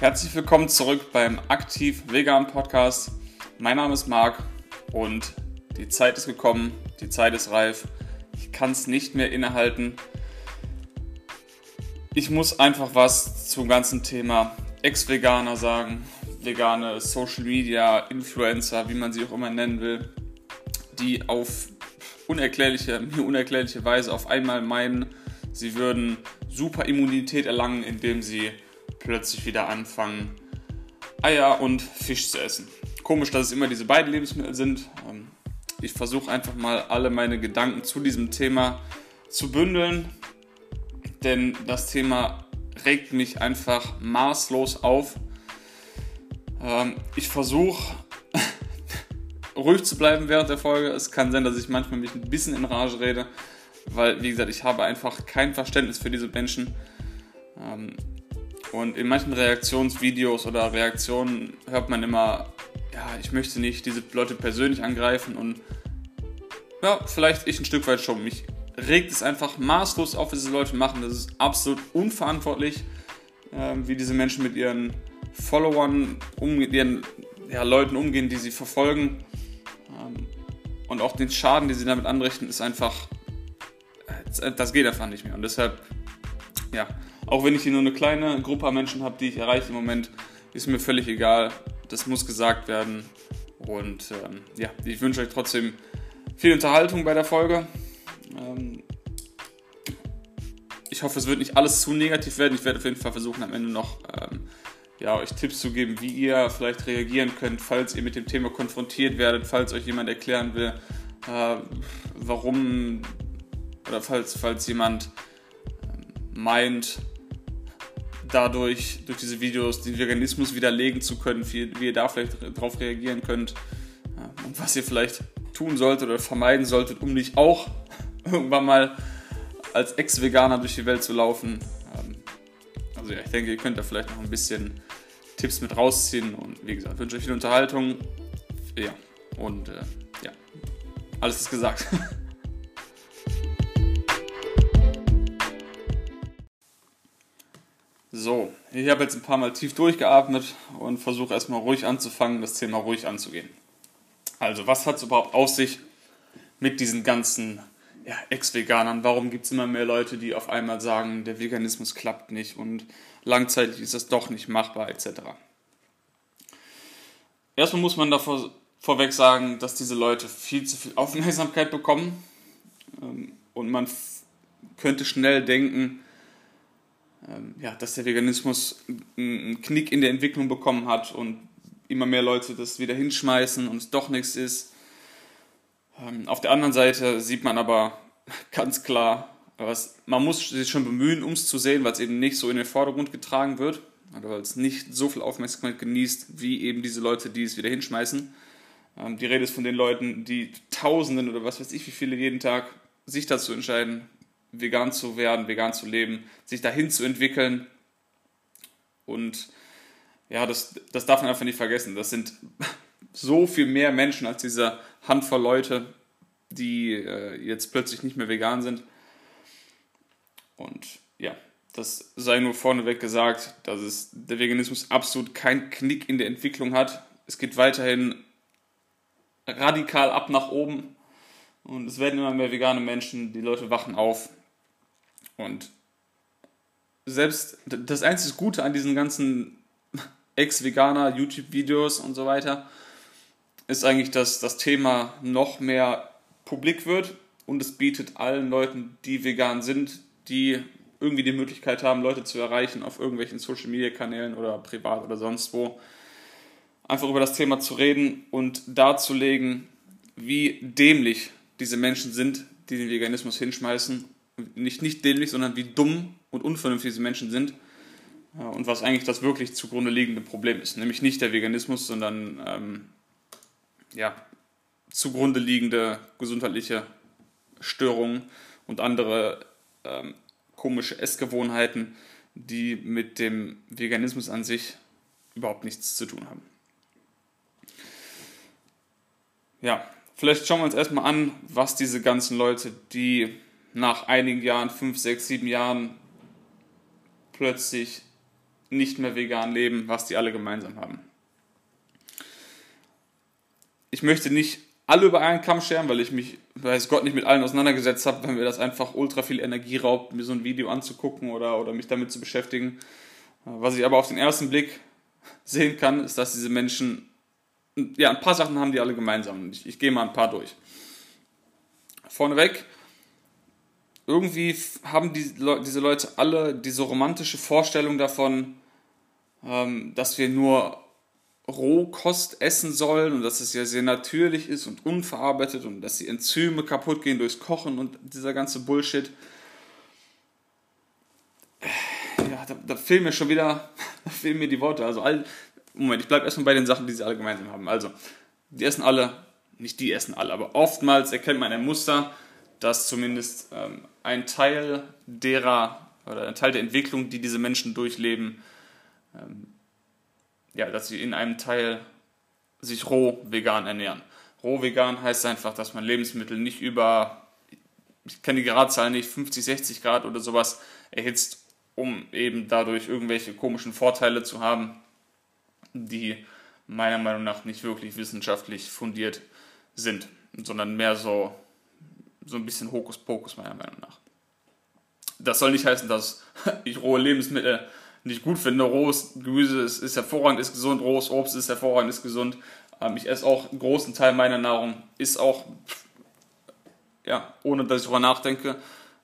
Herzlich willkommen zurück beim Aktiv Vegan Podcast. Mein Name ist Marc und die Zeit ist gekommen, die Zeit ist reif. Ich kann es nicht mehr innehalten. Ich muss einfach was zum ganzen Thema Ex-Veganer sagen. Vegane Social Media, Influencer, wie man sie auch immer nennen will, die auf unerklärliche, mir unerklärliche Weise auf einmal meinen, sie würden super Immunität erlangen, indem sie plötzlich wieder anfangen, Eier und Fisch zu essen. Komisch, dass es immer diese beiden Lebensmittel sind. Ähm, ich versuche einfach mal alle meine Gedanken zu diesem Thema zu bündeln, denn das Thema regt mich einfach maßlos auf. Ähm, ich versuche ruhig zu bleiben während der Folge. Es kann sein, dass ich manchmal mich ein bisschen in Rage rede, weil, wie gesagt, ich habe einfach kein Verständnis für diese Menschen. Und in manchen Reaktionsvideos oder Reaktionen hört man immer, ja, ich möchte nicht diese Leute persönlich angreifen und ja, vielleicht ich ein Stück weit schon. Mich regt es einfach maßlos auf, was diese Leute machen. Das ist absolut unverantwortlich, äh, wie diese Menschen mit ihren Followern, um, ihren ja, Leuten umgehen, die sie verfolgen. Ähm, und auch den Schaden, den sie damit anrichten, ist einfach, äh, das geht einfach nicht mehr. Und deshalb, ja, auch wenn ich hier nur eine kleine Gruppe an Menschen habe, die ich erreiche im Moment, ist mir völlig egal. Das muss gesagt werden. Und ähm, ja, ich wünsche euch trotzdem viel Unterhaltung bei der Folge. Ähm, ich hoffe, es wird nicht alles zu negativ werden. Ich werde auf jeden Fall versuchen, am Ende noch ähm, ja, euch Tipps zu geben, wie ihr vielleicht reagieren könnt, falls ihr mit dem Thema konfrontiert werdet, falls euch jemand erklären will, äh, warum oder falls, falls jemand äh, meint, dadurch, durch diese Videos, den Veganismus widerlegen zu können, wie, wie ihr da vielleicht darauf reagieren könnt äh, und was ihr vielleicht tun solltet oder vermeiden solltet, um nicht auch irgendwann mal als Ex-Veganer durch die Welt zu laufen. Ähm, also ja, ich denke, ihr könnt da vielleicht noch ein bisschen Tipps mit rausziehen und wie gesagt, wünsche euch viel Unterhaltung. Ja, und äh, ja, alles ist gesagt. So, ich habe jetzt ein paar Mal tief durchgeatmet und versuche erstmal ruhig anzufangen, das Thema ruhig anzugehen. Also, was hat es überhaupt auf sich mit diesen ganzen ja, Ex-Veganern? Warum gibt es immer mehr Leute, die auf einmal sagen, der Veganismus klappt nicht und langzeitig ist das doch nicht machbar, etc. Erstmal muss man davor vorweg sagen, dass diese Leute viel zu viel Aufmerksamkeit bekommen ähm, und man könnte schnell denken, ja, dass der Veganismus einen Knick in der Entwicklung bekommen hat und immer mehr Leute das wieder hinschmeißen und es doch nichts ist. Ähm, auf der anderen Seite sieht man aber ganz klar, was, man muss sich schon bemühen, um es zu sehen, weil es eben nicht so in den Vordergrund getragen wird, oder weil es nicht so viel Aufmerksamkeit genießt, wie eben diese Leute, die es wieder hinschmeißen. Ähm, die Rede ist von den Leuten, die Tausenden oder was weiß ich, wie viele jeden Tag sich dazu entscheiden, vegan zu werden, vegan zu leben, sich dahin zu entwickeln. Und ja, das, das darf man einfach nicht vergessen. Das sind so viel mehr Menschen als diese Handvoll Leute, die äh, jetzt plötzlich nicht mehr vegan sind. Und ja, das sei nur vorneweg gesagt, dass es der Veganismus absolut keinen Knick in der Entwicklung hat. Es geht weiterhin radikal ab nach oben und es werden immer mehr vegane Menschen, die Leute wachen auf und selbst das einzige Gute an diesen ganzen Ex-Veganer, YouTube-Videos und so weiter ist eigentlich, dass das Thema noch mehr publik wird und es bietet allen Leuten, die vegan sind, die irgendwie die Möglichkeit haben, Leute zu erreichen auf irgendwelchen Social-Media-Kanälen oder privat oder sonst wo, einfach über das Thema zu reden und darzulegen, wie dämlich diese Menschen sind, die den Veganismus hinschmeißen nicht, nicht dämlich, sondern wie dumm und unvernünftig diese Menschen sind und was eigentlich das wirklich zugrunde liegende Problem ist. Nämlich nicht der Veganismus, sondern ähm, ja, zugrunde liegende gesundheitliche Störungen und andere ähm, komische Essgewohnheiten, die mit dem Veganismus an sich überhaupt nichts zu tun haben. Ja, vielleicht schauen wir uns erstmal an, was diese ganzen Leute, die nach einigen Jahren, fünf, sechs, sieben Jahren, plötzlich nicht mehr vegan leben, was die alle gemeinsam haben. Ich möchte nicht alle über einen Kamm scheren, weil ich mich, weiß Gott, nicht mit allen auseinandergesetzt habe, wenn mir das einfach ultra viel Energie raubt, mir so ein Video anzugucken oder, oder mich damit zu beschäftigen. Was ich aber auf den ersten Blick sehen kann, ist, dass diese Menschen, ja, ein paar Sachen haben die alle gemeinsam. Ich, ich gehe mal ein paar durch. Vorneweg, irgendwie haben die, diese Leute alle diese romantische Vorstellung davon, ähm, dass wir nur Rohkost essen sollen und dass es ja sehr natürlich ist und unverarbeitet und dass die Enzyme kaputt gehen durchs Kochen und dieser ganze Bullshit. Ja, da, da fehlen mir schon wieder, fehlen mir die Worte. Also all, Moment, ich bleibe erstmal bei den Sachen, die sie alle gemeinsam haben. Also, die essen alle, nicht die essen alle, aber oftmals erkennt man ein Muster, dass zumindest ähm, ein Teil derer oder ein Teil der Entwicklung, die diese Menschen durchleben, ähm, ja, dass sie in einem Teil sich roh vegan ernähren. Roh vegan heißt einfach, dass man Lebensmittel nicht über, ich kenne die Gradzahl nicht, 50, 60 Grad oder sowas erhitzt, um eben dadurch irgendwelche komischen Vorteile zu haben, die meiner Meinung nach nicht wirklich wissenschaftlich fundiert sind, sondern mehr so, so ein bisschen Hokuspokus meiner Meinung nach. Das soll nicht heißen, dass ich rohe Lebensmittel nicht gut finde. Rohes Gemüse ist, ist hervorragend, ist gesund, rohes Obst ist hervorragend, ist gesund. Ähm, ich esse auch einen großen Teil meiner Nahrung, ist auch, ja, ohne dass ich darüber nachdenke,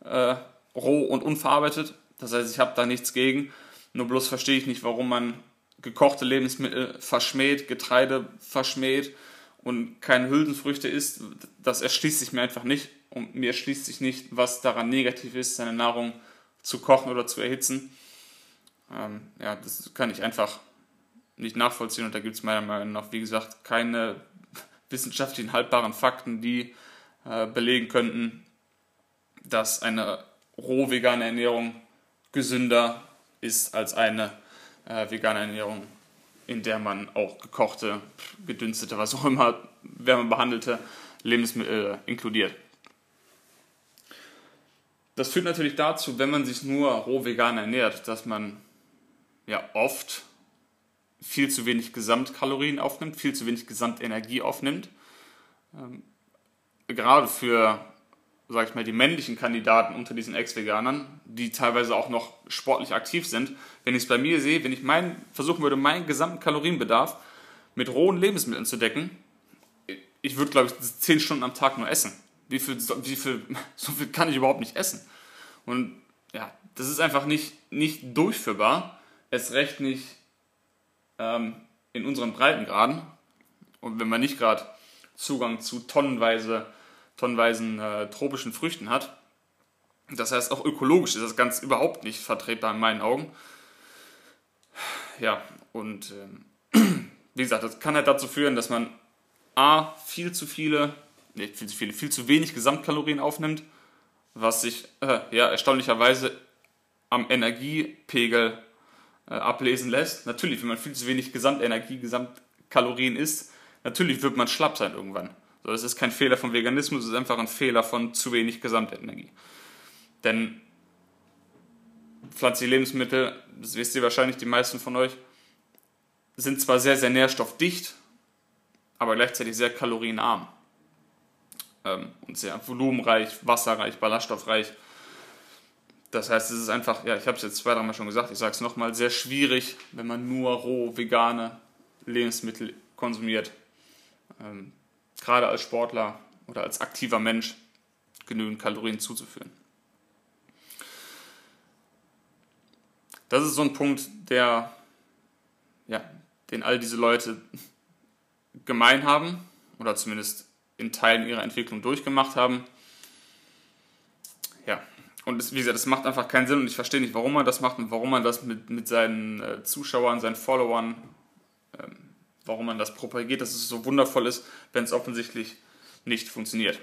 äh, roh und unverarbeitet. Das heißt, ich habe da nichts gegen. Nur bloß verstehe ich nicht, warum man gekochte Lebensmittel verschmäht, Getreide verschmäht und keine Hülsenfrüchte isst. Das erschließt sich mir einfach nicht. Und mir erschließt sich nicht, was daran negativ ist, seine Nahrung zu kochen oder zu erhitzen. Ähm, ja, das kann ich einfach nicht nachvollziehen und da gibt es meiner Meinung nach, wie gesagt, keine wissenschaftlichen haltbaren Fakten, die äh, belegen könnten, dass eine roh vegane Ernährung gesünder ist als eine äh, vegane Ernährung, in der man auch gekochte, gedünstete, was auch immer, wärmebehandelte Lebensmittel inkludiert. Das führt natürlich dazu, wenn man sich nur roh vegan ernährt, dass man ja oft viel zu wenig Gesamtkalorien aufnimmt, viel zu wenig Gesamtenergie aufnimmt. Ähm, gerade für, sag ich mal, die männlichen Kandidaten unter diesen Ex-Veganern, die teilweise auch noch sportlich aktiv sind, wenn ich es bei mir sehe, wenn ich mein, versuchen würde, meinen gesamten Kalorienbedarf mit rohen Lebensmitteln zu decken, ich würde, glaube ich, zehn Stunden am Tag nur essen. Wie viel, wie viel, so viel kann ich überhaupt nicht essen? Und ja, das ist einfach nicht, nicht durchführbar es recht nicht ähm, in unseren Breitengraden und wenn man nicht gerade Zugang zu tonnenweise, tonnenweisen äh, tropischen Früchten hat. Das heißt, auch ökologisch ist das ganz überhaupt nicht vertretbar in meinen Augen. Ja, und ähm, wie gesagt, das kann halt dazu führen, dass man A, viel zu viele, nee, viel zu viele, viel zu wenig Gesamtkalorien aufnimmt, was sich äh, ja erstaunlicherweise am Energiepegel äh, ablesen lässt. Natürlich, wenn man viel zu wenig Gesamtenergie, Gesamtkalorien isst, natürlich wird man schlapp sein irgendwann. So, das ist kein Fehler von Veganismus, es ist einfach ein Fehler von zu wenig Gesamtenergie. Denn pflanzliche Lebensmittel, das wisst ihr wahrscheinlich die meisten von euch, sind zwar sehr, sehr nährstoffdicht, aber gleichzeitig sehr kalorienarm. Ähm, und sehr volumenreich, wasserreich, ballaststoffreich. Das heißt, es ist einfach, ja, ich habe es jetzt zwei, dreimal schon gesagt, ich sage es nochmal, sehr schwierig, wenn man nur roh vegane Lebensmittel konsumiert. Ähm, gerade als Sportler oder als aktiver Mensch genügend Kalorien zuzuführen. Das ist so ein Punkt, der, ja, den all diese Leute gemein haben oder zumindest in Teilen ihrer Entwicklung durchgemacht haben. Ja, und das, wie gesagt, das macht einfach keinen Sinn und ich verstehe nicht, warum man das macht und warum man das mit, mit seinen äh, Zuschauern, seinen Followern, ähm, warum man das propagiert, dass es so wundervoll ist, wenn es offensichtlich nicht funktioniert.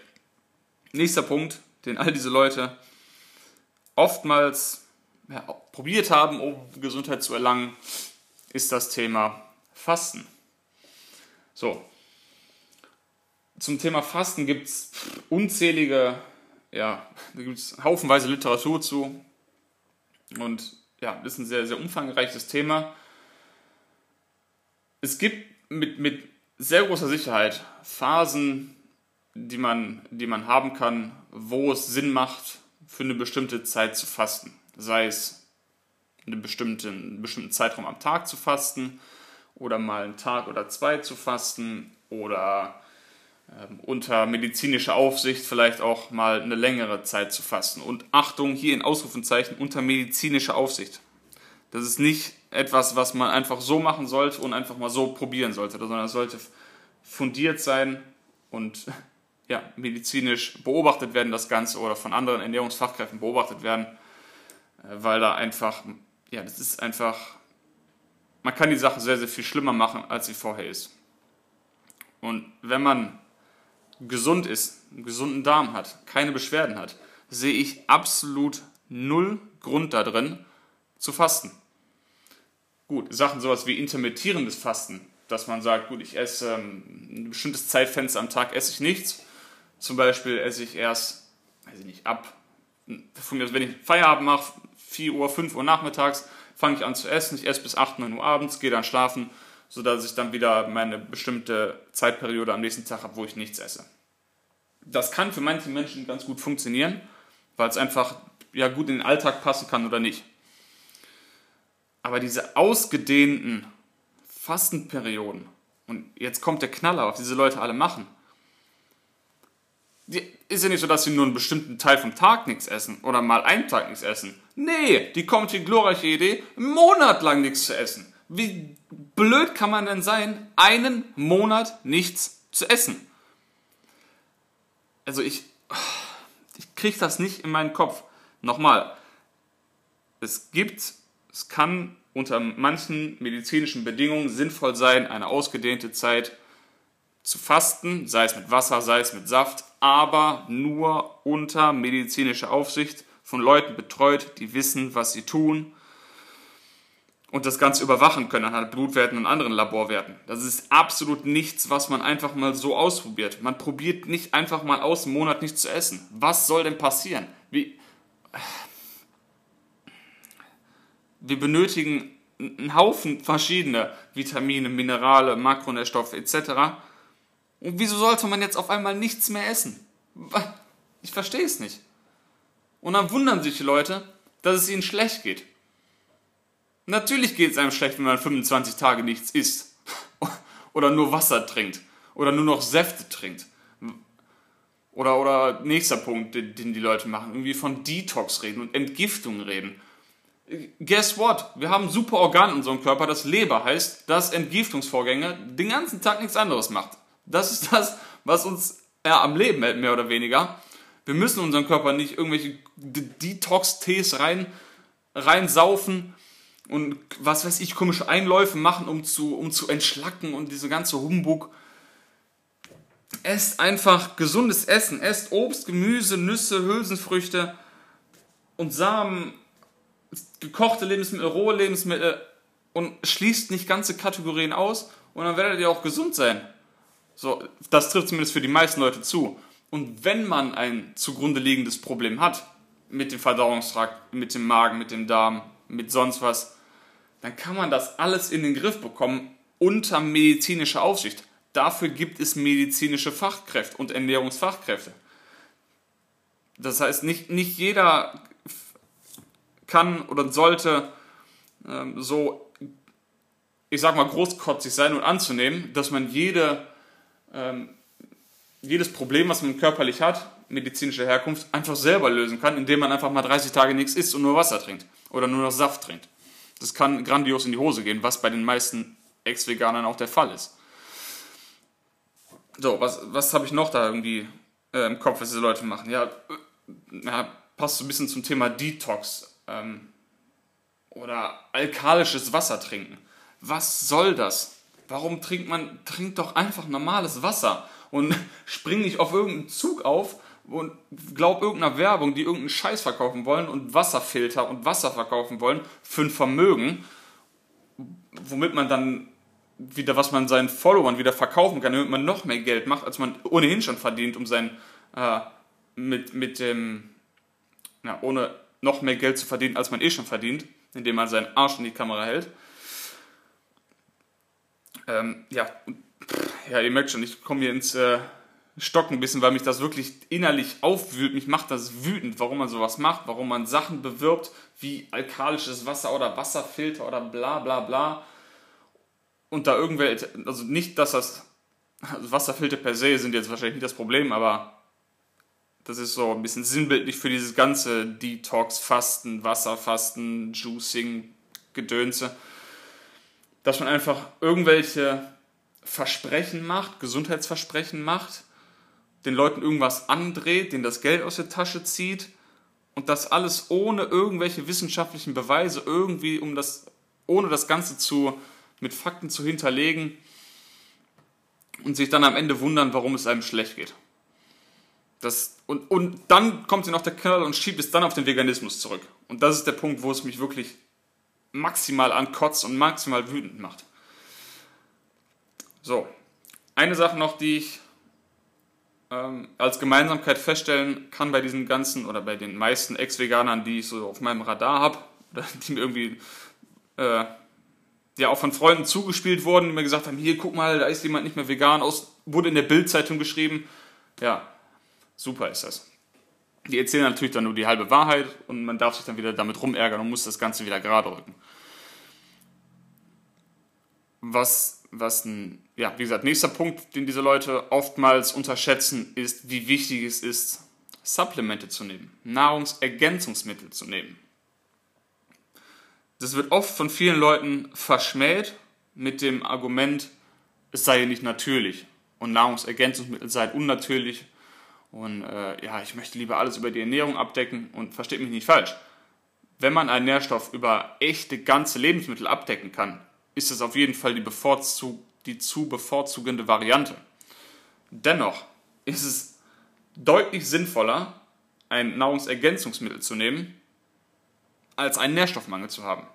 Nächster Punkt, den all diese Leute oftmals ja, probiert haben, um Gesundheit zu erlangen, ist das Thema Fasten. So, zum Thema Fasten gibt es unzählige ja, da gibt es haufenweise Literatur zu. Und ja, ist ein sehr, sehr umfangreiches Thema. Es gibt mit, mit sehr großer Sicherheit Phasen, die man, die man haben kann, wo es Sinn macht, für eine bestimmte Zeit zu fasten. Sei es einen bestimmten, einen bestimmten Zeitraum am Tag zu fasten oder mal einen Tag oder zwei zu fasten oder unter medizinischer Aufsicht vielleicht auch mal eine längere Zeit zu fasten. Und Achtung, hier in Ausrufenzeichen unter medizinischer Aufsicht. Das ist nicht etwas, was man einfach so machen sollte und einfach mal so probieren sollte, sondern es sollte fundiert sein und ja, medizinisch beobachtet werden, das Ganze, oder von anderen Ernährungsfachkräften beobachtet werden, äh, weil da einfach, ja, das ist einfach, man kann die Sache sehr, sehr viel schlimmer machen, als sie vorher ist. Und wenn man gesund ist, einen gesunden Darm hat, keine Beschwerden hat, sehe ich absolut null Grund da drin, zu fasten. Gut, Sachen sowas wie intermittierendes Fasten, dass man sagt, gut, ich esse ähm, ein bestimmtes Zeitfenster am Tag esse ich nichts. Zum Beispiel esse ich erst, weiß ich nicht, ab, wenn ich Feierabend mache, 4 Uhr, 5 Uhr nachmittags, fange ich an zu essen. Ich esse bis 8, 9 Uhr abends, gehe dann schlafen, sodass ich dann wieder meine bestimmte Zeitperiode am nächsten Tag habe, wo ich nichts esse. Das kann für manche Menschen ganz gut funktionieren, weil es einfach ja, gut in den Alltag passen kann oder nicht. Aber diese ausgedehnten Fastenperioden, und jetzt kommt der Knaller, was diese Leute alle machen. Ist ja nicht so, dass sie nur einen bestimmten Teil vom Tag nichts essen oder mal einen Tag nichts essen. Nee, die kommt die glorreiche Idee, einen Monat lang nichts zu essen. Wie blöd kann man denn sein, einen Monat nichts zu essen? Also ich, ich kriege das nicht in meinen Kopf. Nochmal, es gibt, es kann unter manchen medizinischen Bedingungen sinnvoll sein, eine ausgedehnte Zeit zu fasten, sei es mit Wasser, sei es mit Saft, aber nur unter medizinischer Aufsicht von Leuten betreut, die wissen, was sie tun und das Ganze überwachen können anhand Blutwerten und anderen Laborwerten. Das ist absolut nichts, was man einfach mal so ausprobiert. Man probiert nicht einfach mal aus, einen Monat nicht zu essen. Was soll denn passieren? Wie, wir benötigen einen Haufen verschiedene Vitamine, Minerale, Makronährstoffe etc. Und wieso sollte man jetzt auf einmal nichts mehr essen? Ich verstehe es nicht. Und dann wundern sich die Leute, dass es ihnen schlecht geht. Natürlich geht es einem schlecht, wenn man 25 Tage nichts isst. Oder nur Wasser trinkt. Oder nur noch Säfte trinkt. Oder, oder nächster Punkt, den, die Leute machen, irgendwie von Detox reden und Entgiftung reden. Guess what? Wir haben super Organ in unserem Körper, das Leber heißt, das Entgiftungsvorgänge den ganzen Tag nichts anderes macht. Das ist das, was uns ja, am Leben hält, mehr oder weniger. Wir müssen unseren Körper nicht irgendwelche Detox-Tees rein, reinsaufen und was weiß ich, komische Einläufe machen, um zu, um zu entschlacken und diese ganze Humbug. Esst einfach gesundes Essen. Esst Obst, Gemüse, Nüsse, Hülsenfrüchte und Samen gekochte Lebensmittel, rohe Lebensmittel und schließt nicht ganze Kategorien aus und dann werdet ihr auch gesund sein. So, das trifft zumindest für die meisten Leute zu. Und wenn man ein zugrunde liegendes Problem hat, mit dem Verdauungstrakt, mit dem Magen, mit dem Darm, mit sonst was, dann kann man das alles in den Griff bekommen unter medizinischer Aufsicht. Dafür gibt es medizinische Fachkräfte und Ernährungsfachkräfte. Das heißt, nicht, nicht jeder kann oder sollte ähm, so, ich sag mal, großkotzig sein und anzunehmen, dass man jede, ähm, jedes Problem, was man körperlich hat, medizinischer Herkunft, einfach selber lösen kann, indem man einfach mal 30 Tage nichts isst und nur Wasser trinkt oder nur noch Saft trinkt. Das kann grandios in die Hose gehen, was bei den meisten Ex-Veganern auch der Fall ist. So, was, was habe ich noch da irgendwie äh, im Kopf, was diese Leute machen? Ja, äh, ja, passt so ein bisschen zum Thema Detox ähm, oder alkalisches Wasser trinken. Was soll das? Warum trinkt man, trinkt doch einfach normales Wasser und spring nicht auf irgendeinen Zug auf und glaub irgendeiner Werbung, die irgendeinen Scheiß verkaufen wollen und Wasserfilter und Wasser verkaufen wollen für ein Vermögen, womit man dann wieder, was man seinen Followern wieder verkaufen kann, damit man noch mehr Geld macht, als man ohnehin schon verdient, um sein, äh, mit, mit dem, ja, ohne noch mehr Geld zu verdienen, als man eh schon verdient. indem man seinen Arsch in die Kamera hält. Ähm, ja, ja, ihr merkt schon, ich komme hier ins äh, Stocken ein bisschen, weil mich das wirklich innerlich aufwühlt. Mich macht das wütend, warum man sowas macht, warum man Sachen bewirbt wie alkalisches Wasser oder Wasserfilter oder bla bla bla. Und da irgendwelche, also nicht, dass das also Wasserfilter per se sind jetzt wahrscheinlich nicht das Problem, aber das ist so ein bisschen sinnbildlich für dieses ganze Detox-Fasten, Wasserfasten, Juicing, Gedönse. Dass man einfach irgendwelche Versprechen macht, Gesundheitsversprechen macht, den Leuten irgendwas andreht, denen das Geld aus der Tasche zieht und das alles ohne irgendwelche wissenschaftlichen Beweise irgendwie, um das, ohne das Ganze zu, mit Fakten zu hinterlegen und sich dann am Ende wundern, warum es einem schlecht geht. Das, und, und dann kommt sie noch der Knall und schiebt es dann auf den Veganismus zurück. Und das ist der Punkt, wo es mich wirklich maximal ankotzt und maximal wütend macht. So, eine Sache noch, die ich ähm, als Gemeinsamkeit feststellen kann bei diesen ganzen oder bei den meisten Ex-Veganern, die ich so auf meinem Radar habe, die mir irgendwie äh, ja auch von Freunden zugespielt wurden, die mir gesagt haben, hier guck mal, da ist jemand nicht mehr vegan, aus, wurde in der Bildzeitung geschrieben. Ja, super ist das. Die erzählen natürlich dann nur die halbe Wahrheit und man darf sich dann wieder damit rumärgern und muss das Ganze wieder gerade rücken. Was, was ein, ja, wie gesagt, nächster Punkt, den diese Leute oftmals unterschätzen, ist, wie wichtig es ist, Supplemente zu nehmen, Nahrungsergänzungsmittel zu nehmen. Das wird oft von vielen Leuten verschmäht mit dem Argument, es sei nicht natürlich und Nahrungsergänzungsmittel seien unnatürlich und äh, ja, ich möchte lieber alles über die Ernährung abdecken und versteht mich nicht falsch. Wenn man einen Nährstoff über echte ganze Lebensmittel abdecken kann, ist es auf jeden Fall die, bevorzug die zu bevorzugende Variante. Dennoch ist es deutlich sinnvoller, ein Nahrungsergänzungsmittel zu nehmen, als einen Nährstoffmangel zu haben.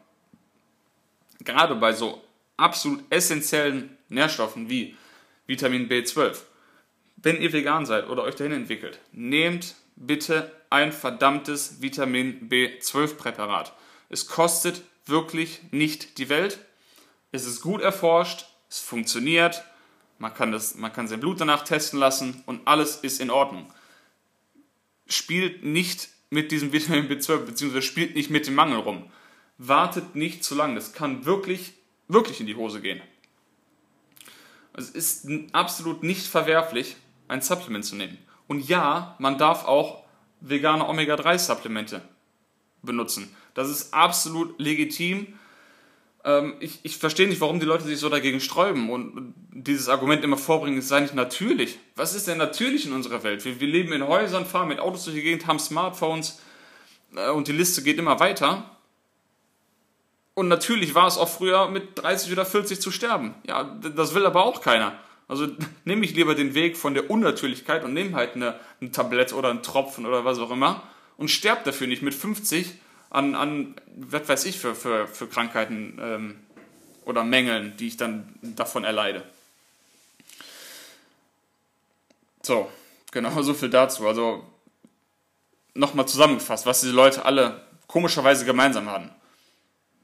Gerade bei so absolut essentiellen Nährstoffen wie Vitamin B12. Wenn ihr vegan seid oder euch dahin entwickelt, nehmt bitte ein verdammtes Vitamin B12 Präparat. Es kostet wirklich nicht die Welt. Es ist gut erforscht, es funktioniert, man kann, das, man kann sein Blut danach testen lassen und alles ist in Ordnung. Spielt nicht mit diesem Vitamin B12, beziehungsweise spielt nicht mit dem Mangel rum. Wartet nicht zu lange. Das kann wirklich, wirklich in die Hose gehen. Es ist absolut nicht verwerflich, ein Supplement zu nehmen. Und ja, man darf auch vegane Omega-3-Supplemente benutzen. Das ist absolut legitim ich, ich verstehe nicht, warum die Leute sich so dagegen sträuben und dieses Argument immer vorbringen, es sei nicht natürlich. Was ist denn natürlich in unserer Welt? Wir, wir leben in Häusern, fahren mit Autos durch die Gegend, haben Smartphones äh, und die Liste geht immer weiter. Und natürlich war es auch früher mit 30 oder 40 zu sterben. Ja, das will aber auch keiner. Also nehme ich lieber den Weg von der Unnatürlichkeit und nehme halt eine, ein Tablett oder einen Tropfen oder was auch immer und sterbe dafür nicht mit 50 an, an was weiß ich, für, für, für Krankheiten ähm, oder Mängeln, die ich dann davon erleide. So, genau so viel dazu. Also nochmal zusammengefasst, was diese Leute alle komischerweise gemeinsam haben.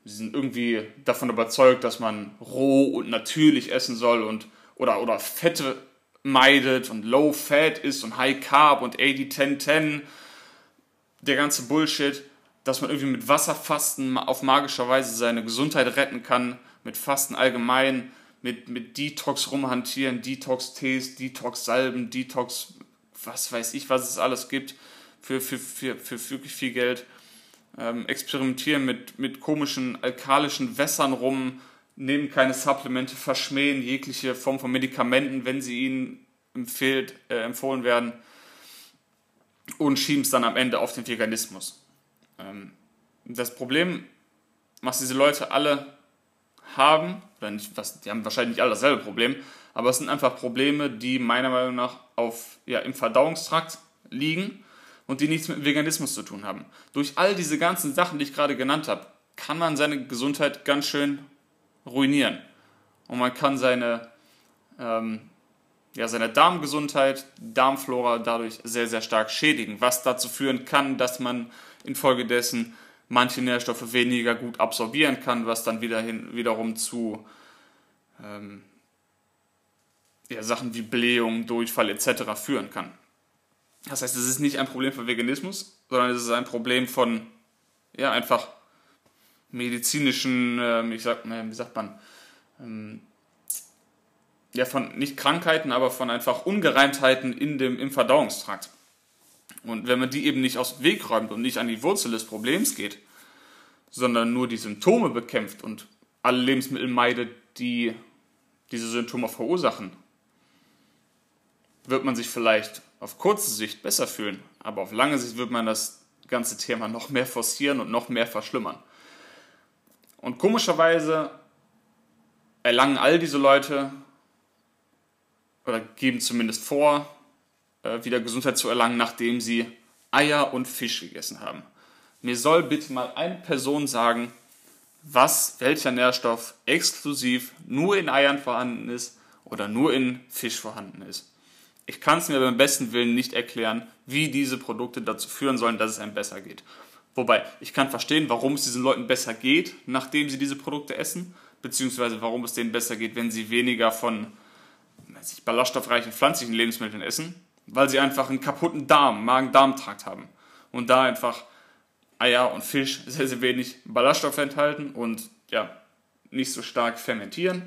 Sie sind irgendwie davon überzeugt, dass man roh und natürlich essen soll und oder, oder Fette meidet und Low Fat ist und High Carb und 80-10-10. Der ganze Bullshit dass man irgendwie mit Wasserfasten auf magischer Weise seine Gesundheit retten kann, mit Fasten allgemein, mit, mit Detox rumhantieren, Detox-Tees, Detox-Salben, Detox, was weiß ich, was es alles gibt, für, für, für, für wirklich viel Geld. Ähm, experimentieren mit, mit komischen alkalischen Wässern rum, nehmen keine Supplemente, verschmähen jegliche Form von Medikamenten, wenn sie ihnen empfehlt, äh, empfohlen werden und schieben es dann am Ende auf den Veganismus. Ähm, das Problem, was diese Leute alle haben, oder nicht, was, die haben wahrscheinlich nicht alle dasselbe Problem, aber es sind einfach Probleme, die meiner Meinung nach auf, ja, im Verdauungstrakt liegen und die nichts mit Veganismus zu tun haben. Durch all diese ganzen Sachen, die ich gerade genannt habe, kann man seine Gesundheit ganz schön ruinieren. Und man kann seine, ähm, ja, seine Darmgesundheit, Darmflora dadurch sehr, sehr stark schädigen, was dazu führen kann, dass man infolgedessen manche Nährstoffe weniger gut absorbieren kann, was dann wieder hin, wiederum zu ähm, ja, Sachen wie Blähung, Durchfall etc. führen kann. Das heißt, es ist nicht ein Problem von Veganismus, sondern es ist ein Problem von ja, einfach medizinischen, ähm, ich sag, wie sagt man, ähm, ja, von nicht Krankheiten, aber von einfach Ungereimtheiten in dem, im Verdauungstrakt. Und wenn man die eben nicht aus dem Weg räumt und nicht an die Wurzel des Problems geht, sondern nur die Symptome bekämpft und alle Lebensmittel meidet, die diese Symptome verursachen, wird man sich vielleicht auf kurze Sicht besser fühlen, aber auf lange Sicht wird man das ganze Thema noch mehr forcieren und noch mehr verschlimmern. Und komischerweise erlangen all diese Leute oder geben zumindest vor, wieder Gesundheit zu erlangen, nachdem sie Eier und Fisch gegessen haben. Mir soll bitte mal eine Person sagen, was, welcher Nährstoff exklusiv nur in Eiern vorhanden ist oder nur in Fisch vorhanden ist. Ich kann es mir beim besten Willen nicht erklären, wie diese Produkte dazu führen sollen, dass es einem besser geht. Wobei, ich kann verstehen, warum es diesen Leuten besser geht, nachdem sie diese Produkte essen, beziehungsweise warum es denen besser geht, wenn sie weniger von ballaststoffreichen pflanzlichen Lebensmitteln essen, weil sie einfach einen kaputten Darm, Magen-Darm-Trakt haben und da einfach Eier und Fisch sehr, sehr wenig Ballaststoffe enthalten und ja, nicht so stark fermentieren,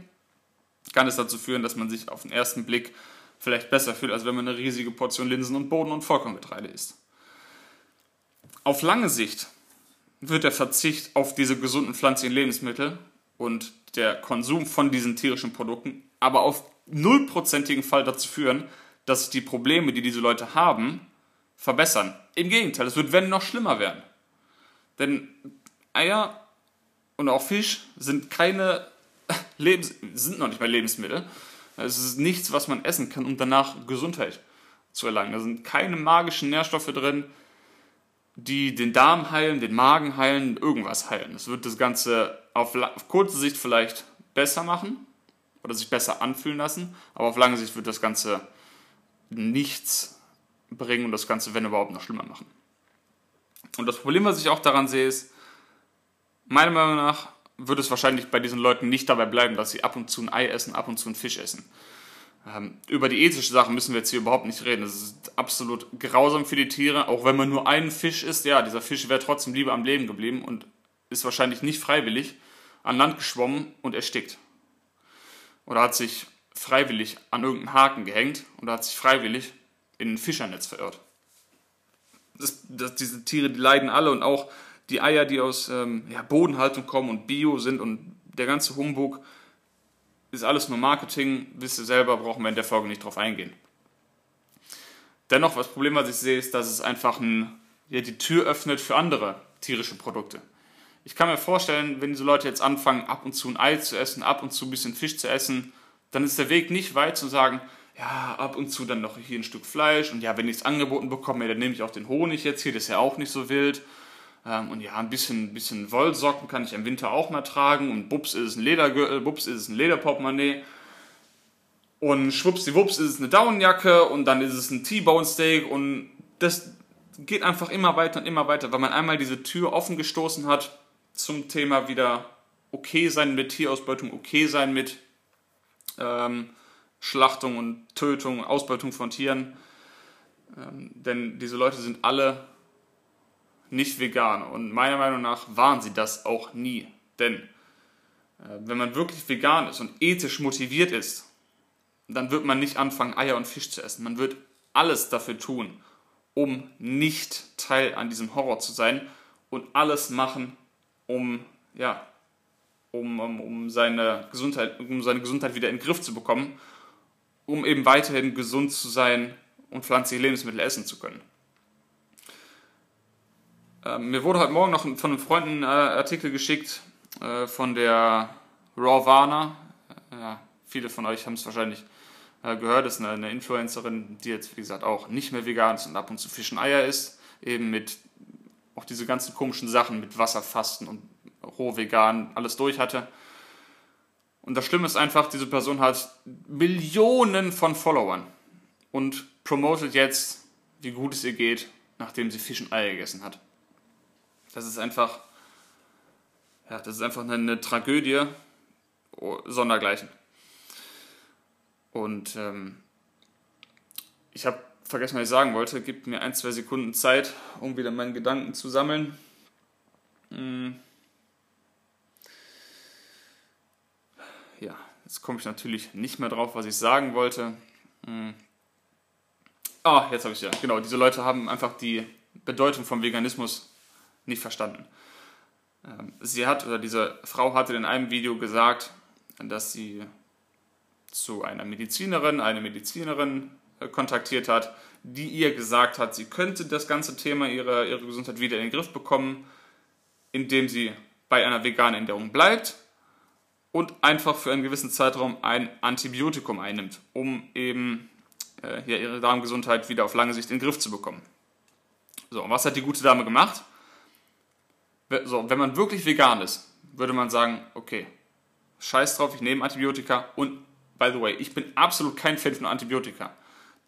kann es dazu führen, dass man sich auf den ersten Blick vielleicht besser fühlt, als wenn man eine riesige Portion Linsen und Boden und Vollkorngetreide isst. Auf lange Sicht wird der Verzicht auf diese gesunden pflanzlichen Lebensmittel und der Konsum von diesen tierischen Produkten aber auf nullprozentigen Fall dazu führen, dass die Probleme, die diese Leute haben, verbessern. Im Gegenteil, es wird, wenn, noch schlimmer werden. Denn Eier und auch Fisch sind keine Lebens sind noch nicht mal Lebensmittel. Es ist nichts, was man essen kann, um danach Gesundheit zu erlangen. Da sind keine magischen Nährstoffe drin, die den Darm heilen, den Magen heilen, irgendwas heilen. Das wird das Ganze auf, auf kurze Sicht vielleicht besser machen oder sich besser anfühlen lassen, aber auf lange Sicht wird das Ganze nichts bringen und das Ganze, wenn überhaupt, noch schlimmer machen. Und das Problem, was ich auch daran sehe, ist, meiner Meinung nach wird es wahrscheinlich bei diesen Leuten nicht dabei bleiben, dass sie ab und zu ein Ei essen, ab und zu ein Fisch essen. Ähm, über die ethischen Sachen müssen wir jetzt hier überhaupt nicht reden. Das ist absolut grausam für die Tiere. Auch wenn man nur einen Fisch isst, ja, dieser Fisch wäre trotzdem lieber am Leben geblieben und ist wahrscheinlich nicht freiwillig an Land geschwommen und erstickt. Oder hat sich freiwillig an irgendeinen Haken gehängt oder hat sich freiwillig in ein Fischernetz verirrt. Das, das, diese Tiere, die leiden alle und auch die Eier, die aus ähm, ja, Bodenhaltung kommen und Bio sind und der ganze Humbug, ist alles nur Marketing, wisst ihr selber, brauchen wir in der Folge nicht drauf eingehen. Dennoch, das Problem, was ich sehe, ist, dass es einfach ein, ja, die Tür öffnet für andere tierische Produkte. Ich kann mir vorstellen, wenn diese Leute jetzt anfangen, ab und zu ein Ei zu essen, ab und zu ein bisschen Fisch zu essen, dann ist der Weg nicht weit zu sagen, ja, ab und zu dann noch hier ein Stück Fleisch und ja, wenn ich es angeboten bekomme, dann nehme ich auch den Honig jetzt hier, das ist ja auch nicht so wild. Ähm, und ja, ein bisschen, bisschen Wollsocken kann ich im Winter auch mal tragen und bups ist es ein Ledergürtel, bups ist es ein Lederportemonnaie. Und schwuppsdiwupps ist es eine Daunenjacke und dann ist es ein T-Bone Steak und das geht einfach immer weiter und immer weiter, weil man einmal diese Tür offen gestoßen hat zum Thema wieder okay sein mit Tierausbeutung, okay sein mit ähm, Schlachtung und Tötung, Ausbeutung von Tieren. Ähm, denn diese Leute sind alle nicht vegan und meiner Meinung nach waren sie das auch nie. Denn äh, wenn man wirklich vegan ist und ethisch motiviert ist, dann wird man nicht anfangen, Eier und Fisch zu essen. Man wird alles dafür tun, um nicht Teil an diesem Horror zu sein und alles machen, um ja, um, um, um, seine Gesundheit, um seine Gesundheit wieder in den Griff zu bekommen, um eben weiterhin gesund zu sein und pflanzliche Lebensmittel essen zu können. Ähm, mir wurde heute Morgen noch von einem Freund ein äh, Artikel geschickt äh, von der Rawvana. Äh, ja, viele von euch haben es wahrscheinlich äh, gehört. Das ist eine, eine, Influencerin, die jetzt, wie gesagt, auch nicht mehr vegan ist und ab und zu Fisch Eier isst. Eben mit auch diese ganzen komischen Sachen mit Wasserfasten und roh vegan alles durch hatte. Und das Schlimme ist einfach, diese Person hat Millionen von Followern und promotet jetzt, wie gut es ihr geht, nachdem sie Fisch und Eier gegessen hat. Das ist einfach, ja, das ist einfach eine, Tragödie, oh, sondergleichen. Und ähm, ich habe vergessen, was ich sagen wollte. Gibt mir ein, zwei Sekunden Zeit, um wieder meinen Gedanken zu sammeln. Hm. Ja, jetzt komme ich natürlich nicht mehr drauf, was ich sagen wollte. Hm. Ah, jetzt habe ich ja. Genau, diese Leute haben einfach die Bedeutung vom Veganismus nicht verstanden. Ähm, sie hat, oder diese Frau hatte in einem Video gesagt, dass sie zu einer Medizinerin, eine Medizinerin äh, kontaktiert hat, die ihr gesagt hat, sie könnte das ganze Thema ihrer, ihrer Gesundheit wieder in den Griff bekommen, indem sie bei einer veganen Ernährung bleibt und einfach für einen gewissen Zeitraum ein Antibiotikum einnimmt, um eben äh, ja, ihre Darmgesundheit wieder auf lange Sicht in den Griff zu bekommen. So, und was hat die gute Dame gemacht? So, wenn man wirklich vegan ist, würde man sagen, okay, scheiß drauf, ich nehme Antibiotika und by the way, ich bin absolut kein Fan von Antibiotika.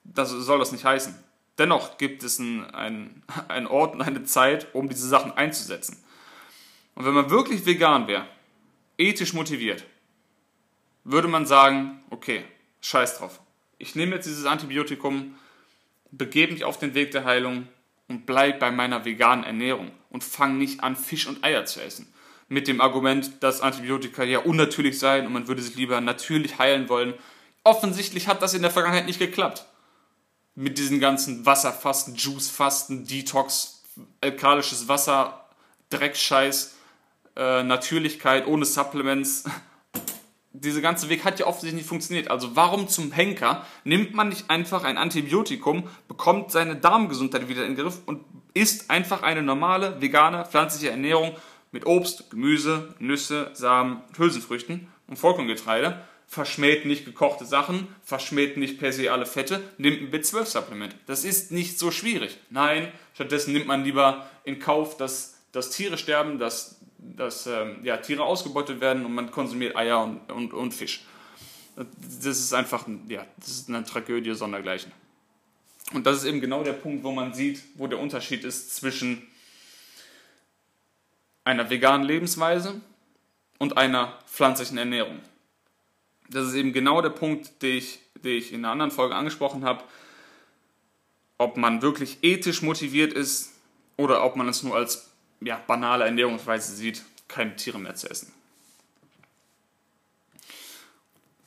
Das soll das nicht heißen. Dennoch gibt es einen, einen Ort und eine Zeit, um diese Sachen einzusetzen. Und wenn man wirklich vegan wäre, ethisch motiviert, würde man sagen, okay, scheiß drauf. Ich nehme jetzt dieses Antibiotikum, begebe mich auf den Weg der Heilung und bleibe bei meiner veganen Ernährung und fange nicht an, Fisch und Eier zu essen mit dem Argument, dass Antibiotika ja unnatürlich seien und man würde sich lieber natürlich heilen wollen. Offensichtlich hat das in der Vergangenheit nicht geklappt. Mit diesen ganzen Wasserfasten, Juicefasten, Detox, alkalisches Wasser, Dreckscheiß, äh, Natürlichkeit ohne Supplements. Dieser ganze Weg hat ja offensichtlich nicht funktioniert. Also warum zum Henker nimmt man nicht einfach ein Antibiotikum, bekommt seine Darmgesundheit wieder in den Griff und isst einfach eine normale, vegane, pflanzliche Ernährung mit Obst, Gemüse, Nüsse, Samen, Hülsenfrüchten und Vollkorngetreide. Verschmäht nicht gekochte Sachen, verschmäht nicht per se alle Fette, nimmt ein B12-Supplement. Das ist nicht so schwierig. Nein, stattdessen nimmt man lieber in Kauf, dass, dass Tiere sterben, dass, dass ähm, ja, Tiere ausgebeutet werden und man konsumiert Eier und, und, und Fisch. Das ist einfach ja, das ist eine Tragödie sondergleichen. Und das ist eben genau der Punkt, wo man sieht, wo der Unterschied ist zwischen einer veganen Lebensweise und einer pflanzlichen Ernährung. Das ist eben genau der Punkt, den ich, den ich in einer anderen Folge angesprochen habe, ob man wirklich ethisch motiviert ist oder ob man es nur als ja, banale Ernährungsweise sieht, keine Tiere mehr zu essen.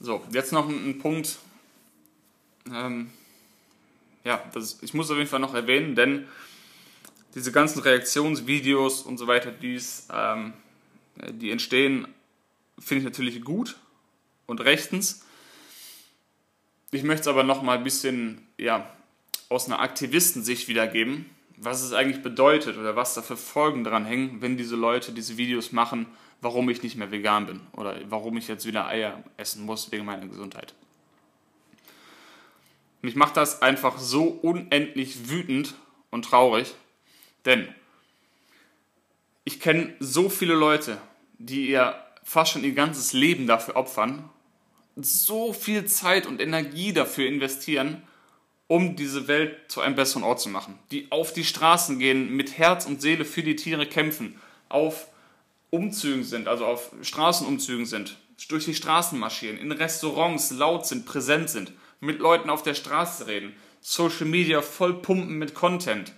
So, jetzt noch ein, ein Punkt. Ähm, ja, das, ich muss auf jeden Fall noch erwähnen, denn diese ganzen Reaktionsvideos und so weiter, die's, ähm, die entstehen, finde ich natürlich gut und rechtens. Ich möchte es aber noch mal ein bisschen ja, aus einer Aktivistensicht wiedergeben, was es eigentlich bedeutet oder was da für Folgen dran hängen, wenn diese Leute diese Videos machen, warum ich nicht mehr vegan bin oder warum ich jetzt wieder Eier essen muss wegen meiner Gesundheit. Mich macht das einfach so unendlich wütend und traurig, denn ich kenne so viele Leute, die ihr fast schon ihr ganzes Leben dafür opfern, so viel Zeit und Energie dafür investieren, um diese Welt zu einem besseren Ort zu machen. Die auf die Straßen gehen, mit Herz und Seele für die Tiere kämpfen, auf Umzügen sind, also auf Straßenumzügen sind, durch die Straßen marschieren, in Restaurants laut sind, präsent sind, mit Leuten auf der Straße reden, Social Media voll pumpen mit Content,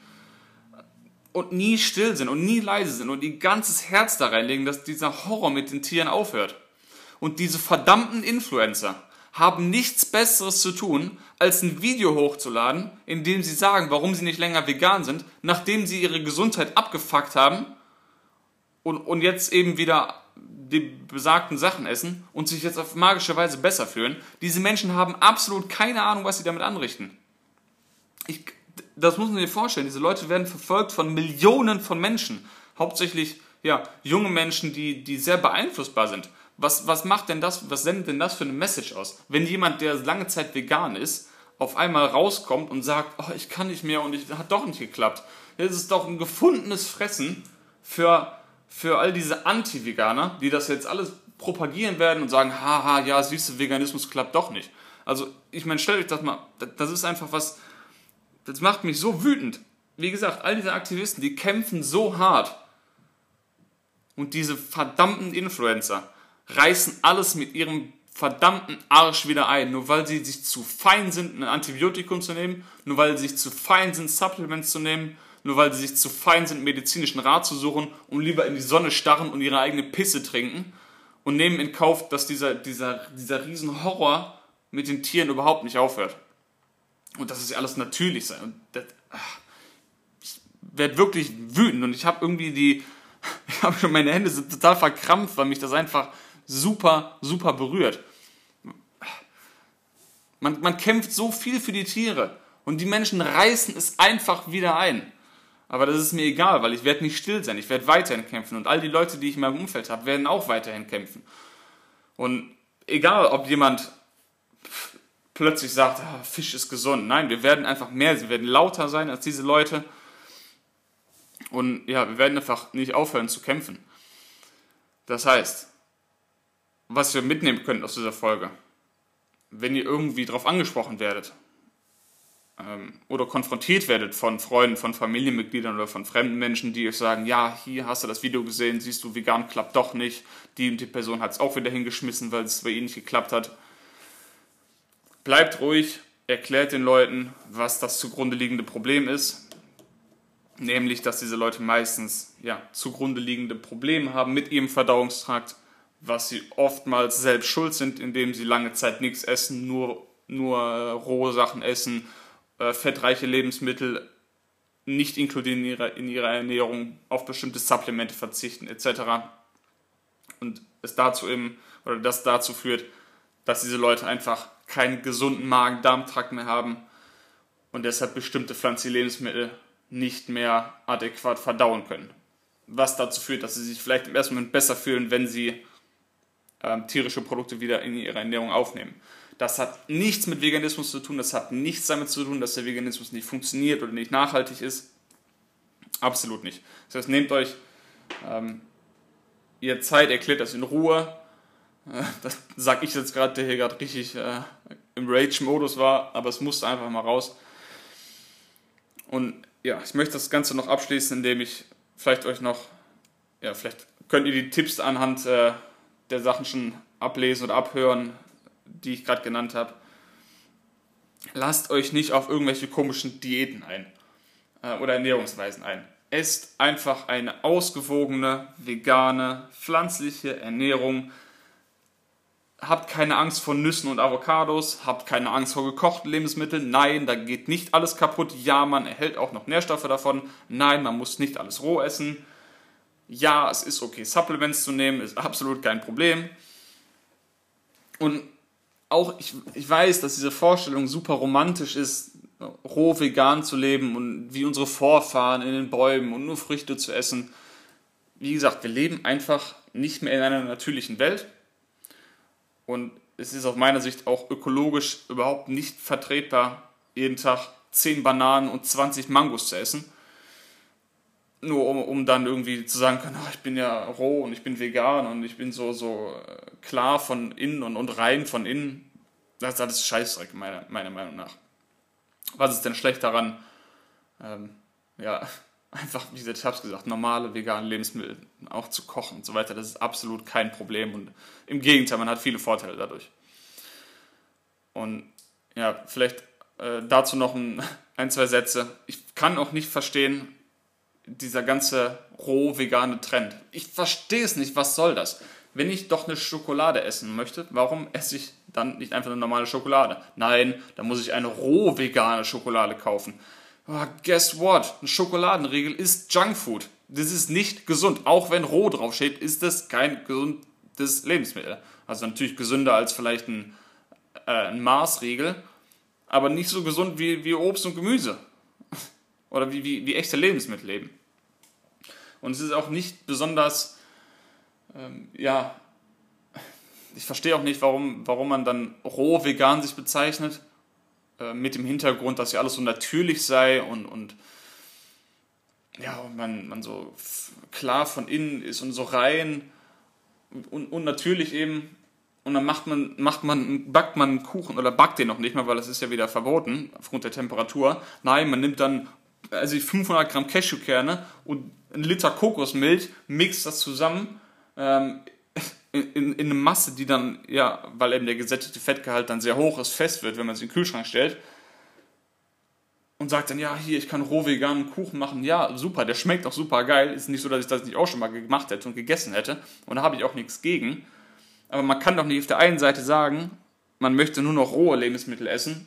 und nie still sind und nie leise sind und ihr ganzes Herz da reinlegen, dass dieser Horror mit den Tieren aufhört. Und diese verdammten Influencer haben nichts Besseres zu tun, als ein Video hochzuladen, in dem sie sagen, warum sie nicht länger vegan sind, nachdem sie ihre Gesundheit abgefuckt haben und, und jetzt eben wieder die besagten Sachen essen und sich jetzt auf magische Weise besser fühlen. Diese Menschen haben absolut keine Ahnung, was sie damit anrichten. Ich, das muss man sich vorstellen, diese Leute werden verfolgt von Millionen von Menschen. Hauptsächlich ja, junge Menschen, die, die sehr beeinflussbar sind. Was, was macht denn das, was sendet denn das für eine Message aus? Wenn jemand, der lange Zeit vegan ist, auf einmal rauskommt und sagt, oh, ich kann nicht mehr und es hat doch nicht geklappt. Das ist doch ein gefundenes Fressen für, für all diese Anti-Veganer, die das jetzt alles propagieren werden und sagen, haha, ja, süße Veganismus klappt doch nicht. Also, ich meine, stellt euch das mal, das ist einfach was, das macht mich so wütend. Wie gesagt, all diese Aktivisten, die kämpfen so hart Und diese verdammten Influencer reißen alles mit ihrem verdammten Arsch wieder ein, nur weil sie sich zu fein sind, ein Antibiotikum zu nehmen, nur weil sie sich zu fein sind, Supplements zu nehmen, nur weil sie sich zu fein sind, medizinischen Rat zu suchen und lieber in die Sonne starren und ihre eigene Pisse trinken und nehmen in Kauf, dass dieser, dieser, dieser Riesenhorror mit den Tieren überhaupt nicht aufhört. Und dass es alles natürlich sei. Und das, ich werde wirklich wütend und ich habe irgendwie die, ich habe schon meine Hände sind total verkrampft, weil mich das einfach super, super berührt. Man, man kämpft so viel für die Tiere und die Menschen reißen es einfach wieder ein. Aber das ist mir egal, weil ich werde nicht still sein, ich werde weiterhin kämpfen und all die Leute, die ich in meinem Umfeld habe, werden auch weiterhin kämpfen. Und egal, ob jemand plötzlich sagt, ah, Fisch ist gesund. Nein, wir werden einfach mehr, sie werden lauter sein als diese Leute. Und ja, wir werden einfach nicht aufhören zu kämpfen. Das heißt, was wir mitnehmen können aus dieser Folge, wenn ihr irgendwie darauf angesprochen werdet ähm, oder konfrontiert werdet von Freunden, von Familienmitgliedern oder von fremden Menschen, die euch sagen, ja, hier hast du das Video gesehen, siehst du, vegan klappt doch nicht, die und die Person hat es auch wieder hingeschmissen, weil es bei ihnen nicht geklappt hat. Bleibt ruhig, erklärt den Leuten, was das zugrunde liegende Problem ist, nämlich dass diese Leute meistens ja, zugrunde liegende Probleme haben mit ihrem Verdauungstrakt was sie oftmals selbst schuld sind, indem sie lange Zeit nichts essen, nur, nur äh, rohe Sachen essen, äh, fettreiche Lebensmittel nicht inkludieren in ihrer, in ihrer Ernährung, auf bestimmte Supplemente verzichten etc. Und es dazu eben, oder das dazu führt, dass diese Leute einfach keinen gesunden Magen-Darm-Trakt mehr haben und deshalb bestimmte pflanzliche Lebensmittel nicht mehr adäquat verdauen können. Was dazu führt, dass sie sich vielleicht im ersten Moment besser fühlen, wenn sie ähm, tierische Produkte wieder in ihre Ernährung aufnehmen. Das hat nichts mit Veganismus zu tun, das hat nichts damit zu tun, dass der Veganismus nicht funktioniert oder nicht nachhaltig ist. Absolut nicht. Das heißt, nehmt euch ähm, ihr Zeit, erklärt das in Ruhe. Äh, das sage ich jetzt gerade, der hier gerade richtig äh, im Rage-Modus war, aber es musste einfach mal raus. Und ja, ich möchte das Ganze noch abschließen, indem ich vielleicht euch noch, ja, vielleicht könnt ihr die Tipps anhand äh, der Sachen schon ablesen oder abhören, die ich gerade genannt habe. Lasst euch nicht auf irgendwelche komischen Diäten ein äh, oder Ernährungsweisen ein. Esst einfach eine ausgewogene, vegane, pflanzliche Ernährung. Habt keine Angst vor Nüssen und Avocados, habt keine Angst vor gekochten Lebensmitteln. Nein, da geht nicht alles kaputt. Ja, man erhält auch noch Nährstoffe davon. Nein, man muss nicht alles roh essen ja, es ist okay, Supplements zu nehmen, ist absolut kein Problem. Und auch, ich, ich weiß, dass diese Vorstellung super romantisch ist, roh vegan zu leben und wie unsere Vorfahren in den Bäumen und nur Früchte zu essen. Wie gesagt, wir leben einfach nicht mehr in einer natürlichen Welt. Und es ist aus meiner Sicht auch ökologisch überhaupt nicht vertretbar, jeden Tag 10 Bananen und 20 Mangos zu essen nur um, um dann irgendwie zu sagen können, ach, ich bin ja roh und ich bin vegan und ich bin so, so äh, klar von innen und, und rein von innen. Das ist alles Scheißdreck, meiner, meiner Meinung nach. Was ist denn schlecht daran, ähm, ja, einfach, wie ich habe es gesagt, normale vegane Lebensmittel auch zu kochen und so weiter, das ist absolut kein Problem und im Gegenteil, man hat viele Vorteile dadurch. Und ja, vielleicht äh, dazu noch ein, ein, zwei Sätze. Ich kann auch nicht verstehen, dieser ganze roh vegane Trend. Ich verstehe es nicht, was soll das? Wenn ich doch eine Schokolade essen möchte, warum esse ich dann nicht einfach eine normale Schokolade? Nein, da muss ich eine roh vegane Schokolade kaufen. Oh, guess what? Ein Schokoladenriegel ist Junkfood. Das ist nicht gesund. Auch wenn roh draufsteht, ist das kein gesundes Lebensmittel. Also natürlich gesünder als vielleicht ein, äh, ein Maßriegel, aber nicht so gesund wie, wie Obst und Gemüse oder wie, wie, wie echte Lebensmittel leben. Und es ist auch nicht besonders, ähm, ja, ich verstehe auch nicht, warum, warum man dann roh vegan sich bezeichnet, äh, mit dem Hintergrund, dass ja alles so natürlich sei und, und ja, man, man so klar von innen ist und so rein und, und natürlich eben. Und dann macht man, macht man, backt man einen Kuchen oder backt den noch nicht mal, weil das ist ja wieder verboten aufgrund der Temperatur. Nein, man nimmt dann also 500 Gramm Cashewkerne und ein Liter Kokosmilch, mixt das zusammen ähm, in, in, in eine Masse, die dann, ja, weil eben der gesättigte Fettgehalt dann sehr hoch ist, fest wird, wenn man es in den Kühlschrank stellt. Und sagt dann, ja, hier, ich kann roh veganen Kuchen machen. Ja, super, der schmeckt auch super geil. Ist nicht so, dass ich das nicht auch schon mal gemacht hätte und gegessen hätte. Und da habe ich auch nichts gegen. Aber man kann doch nicht auf der einen Seite sagen, man möchte nur noch rohe Lebensmittel essen,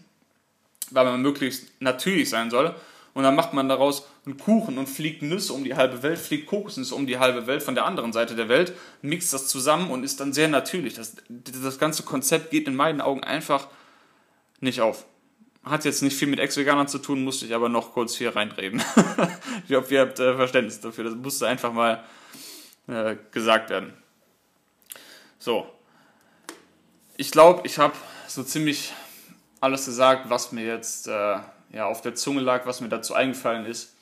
weil man möglichst natürlich sein soll. Und dann macht man daraus einen Kuchen und fliegt Nüsse um die halbe Welt, fliegt Kokosnüsse um die halbe Welt von der anderen Seite der Welt, mixt das zusammen und ist dann sehr natürlich. Das, das ganze Konzept geht in meinen Augen einfach nicht auf. Hat jetzt nicht viel mit Ex-Veganern zu tun, musste ich aber noch kurz hier reinreden. ich hoffe, ihr habt äh, Verständnis dafür. Das musste einfach mal äh, gesagt werden. So. Ich glaube, ich habe so ziemlich alles gesagt, was mir jetzt äh, ja, auf der Zunge lag, was mir dazu eingefallen ist.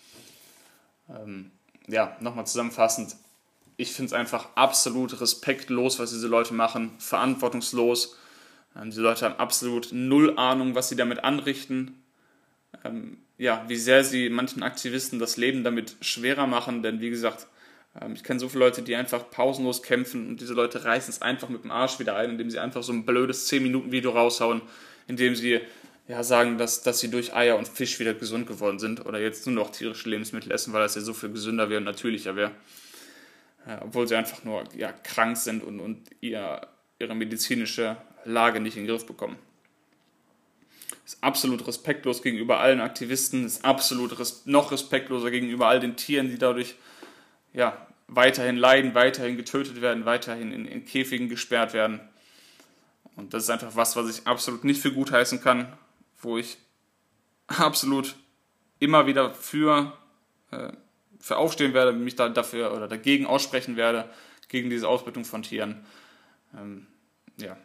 Ähm, ja, nochmal zusammenfassend. Ich finde es einfach absolut respektlos, was diese Leute machen, verantwortungslos. Ähm, diese Leute haben absolut null Ahnung, was sie damit anrichten. Ähm, ja, wie sehr sie manchen Aktivisten das Leben damit schwerer machen, denn wie gesagt, ähm, ich kenne so viele Leute, die einfach pausenlos kämpfen und diese Leute reißen es einfach mit dem Arsch wieder ein, indem sie einfach so ein blödes 10-Minuten-Video raushauen, indem sie ja, sagen, dass, dass sie durch Eier und Fisch wieder gesund geworden sind oder jetzt nur noch tierische Lebensmittel essen, weil das ja so viel gesünder wäre und natürlicher wäre. Ja, obwohl sie einfach nur ja, krank sind und, und ihr, ihre medizinische Lage nicht in den Griff bekommen. Ist absolut respektlos gegenüber allen Aktivisten, ist absolut res noch respektloser gegenüber all den Tieren, die dadurch ja, weiterhin leiden, weiterhin getötet werden, weiterhin in, in Käfigen gesperrt werden. Und das ist einfach was, was ich absolut nicht für gut heißen kann wo ich absolut immer wieder für, äh, für aufstehen werde, mich da dafür oder dagegen aussprechen werde, gegen diese Ausbeutung von Tieren. Ähm, ja.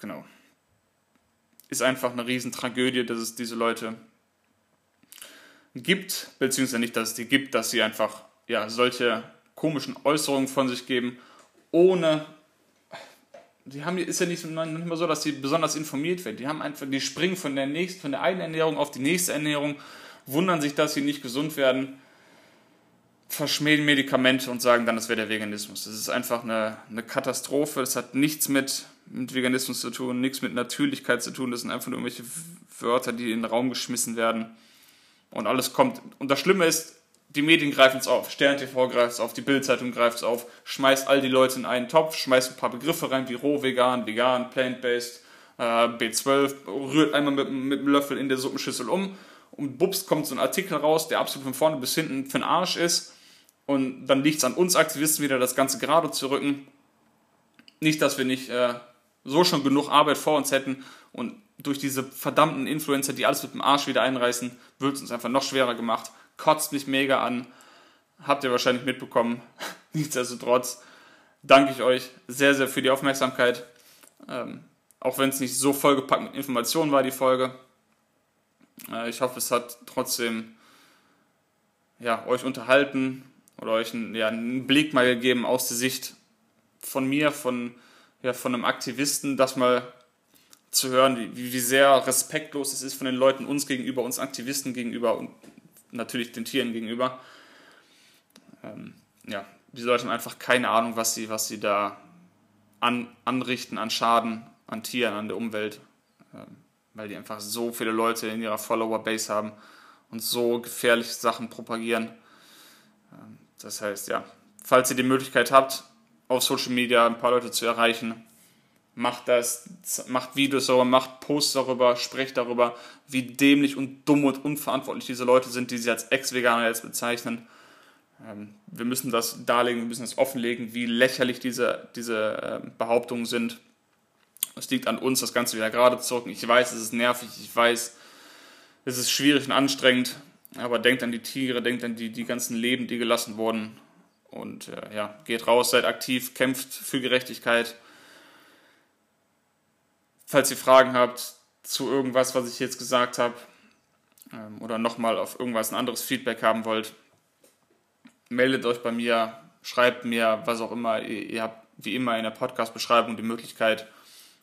Genau. Ist einfach eine Riesentragödie, dass es diese Leute gibt, beziehungsweise nicht, dass es die gibt, dass sie einfach ja, solche komischen Äußerungen von sich geben, ohne die haben, ist ja nicht, nicht immer so, dass sie besonders informiert werden. Die haben einfach, die springen von der nächsten, von der einen Ernährung auf die nächste Ernährung, wundern sich, dass sie nicht gesund werden, verschmähen Medikamente und sagen dann, das wäre der Veganismus. Das ist einfach eine, eine Katastrophe. Das hat nichts mit, mit Veganismus zu tun, nichts mit Natürlichkeit zu tun. Das sind einfach nur irgendwelche Wörter, die in den Raum geschmissen werden. Und alles kommt. Und das Schlimme ist, die Medien greifen es auf, Stern TV greift es auf, die Bildzeitung greift es auf, schmeißt all die Leute in einen Topf, schmeißt ein paar Begriffe rein wie roh, vegan, vegan, plant-based, äh, B12, rührt einmal mit, mit einem Löffel in der Suppenschüssel um und bups kommt so ein Artikel raus, der absolut von vorne bis hinten für den Arsch ist und dann liegt es an uns Aktivisten wieder, das Ganze gerade zu rücken. Nicht, dass wir nicht äh, so schon genug Arbeit vor uns hätten und durch diese verdammten Influencer, die alles mit dem Arsch wieder einreißen, wird es uns einfach noch schwerer gemacht kotzt mich mega an. Habt ihr wahrscheinlich mitbekommen. Nichtsdestotrotz danke ich euch sehr, sehr für die Aufmerksamkeit. Ähm, auch wenn es nicht so vollgepackt mit Informationen war, die Folge. Äh, ich hoffe, es hat trotzdem ja, euch unterhalten oder euch einen, ja, einen Blick mal gegeben aus der Sicht von mir, von, ja, von einem Aktivisten, das mal zu hören, wie, wie sehr respektlos es ist von den Leuten uns gegenüber, uns Aktivisten gegenüber und natürlich den Tieren gegenüber. Ähm, ja, die Leute haben einfach keine Ahnung, was sie, was sie da an, anrichten an Schaden an Tieren, an der Umwelt, ähm, weil die einfach so viele Leute in ihrer Follower-Base haben und so gefährliche Sachen propagieren. Ähm, das heißt, ja, falls ihr die Möglichkeit habt, auf Social Media ein paar Leute zu erreichen, macht das, macht Videos darüber, macht Posts darüber, sprecht darüber, wie dämlich und dumm und unverantwortlich diese Leute sind, die sie als Ex-Veganer jetzt bezeichnen. Ähm, wir müssen das darlegen, wir müssen das offenlegen, wie lächerlich diese, diese äh, Behauptungen sind. Es liegt an uns, das Ganze wieder gerade zu rücken. Ich weiß, es ist nervig, ich weiß, es ist schwierig und anstrengend, aber denkt an die Tiere, denkt an die, die ganzen Leben, die gelassen wurden. Und äh, ja, geht raus, seid aktiv, kämpft für Gerechtigkeit Falls ihr Fragen habt zu irgendwas, was ich jetzt gesagt habe, ähm, oder nochmal auf irgendwas ein anderes Feedback haben wollt, meldet euch bei mir, schreibt mir, was auch immer. Ihr, habt wie immer in der Podcast-Beschreibung die Möglichkeit,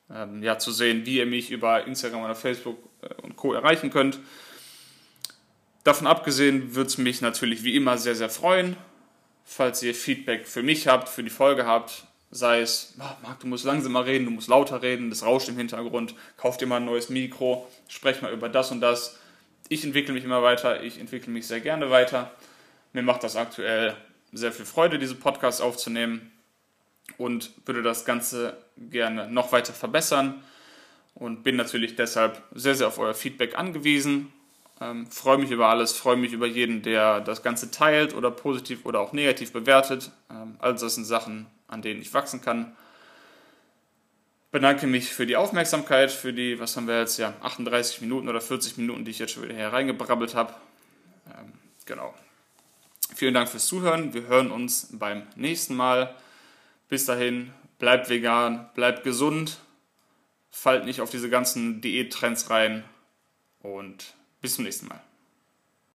ähm, ja, zu sehen, wie ihr mich über Instagram oder Facebook äh, und Co. erreichen könnt. Davon abgesehen würde es mich natürlich wie immer sehr, sehr freuen, falls ihr Feedback für mich habt, für die Folge habt, sei es, oh, Marc, du musst langsamer reden, du musst lauter reden, das rauscht im Hintergrund, kauf dir mal ein neues Mikro, sprech mal über das und das. Ich entwickle mich immer weiter, ich entwickle mich sehr gerne weiter. Mir macht das aktuell sehr viel Freude, diese Podcasts aufzunehmen und würde das Ganze gerne noch weiter verbessern und bin natürlich deshalb sehr, sehr auf euer Feedback angewiesen. Ähm, freue mich über alles, freue mich über jeden, der das Ganze teilt oder positiv oder auch negativ bewertet. Ähm, all das sind Sachen, an denen ich wachsen kann. Bedanke mich für die Aufmerksamkeit, für die, was haben wir jetzt, ja, 38 Minuten oder 40 Minuten, die ich jetzt schon wieder hereingebrabbelt habe. Ähm, genau. Vielen Dank fürs Zuhören. Wir hören uns beim nächsten Mal. Bis dahin, bleibt vegan, bleibt gesund, fallt nicht auf diese ganzen Diättrends rein und bis zum nächsten Mal.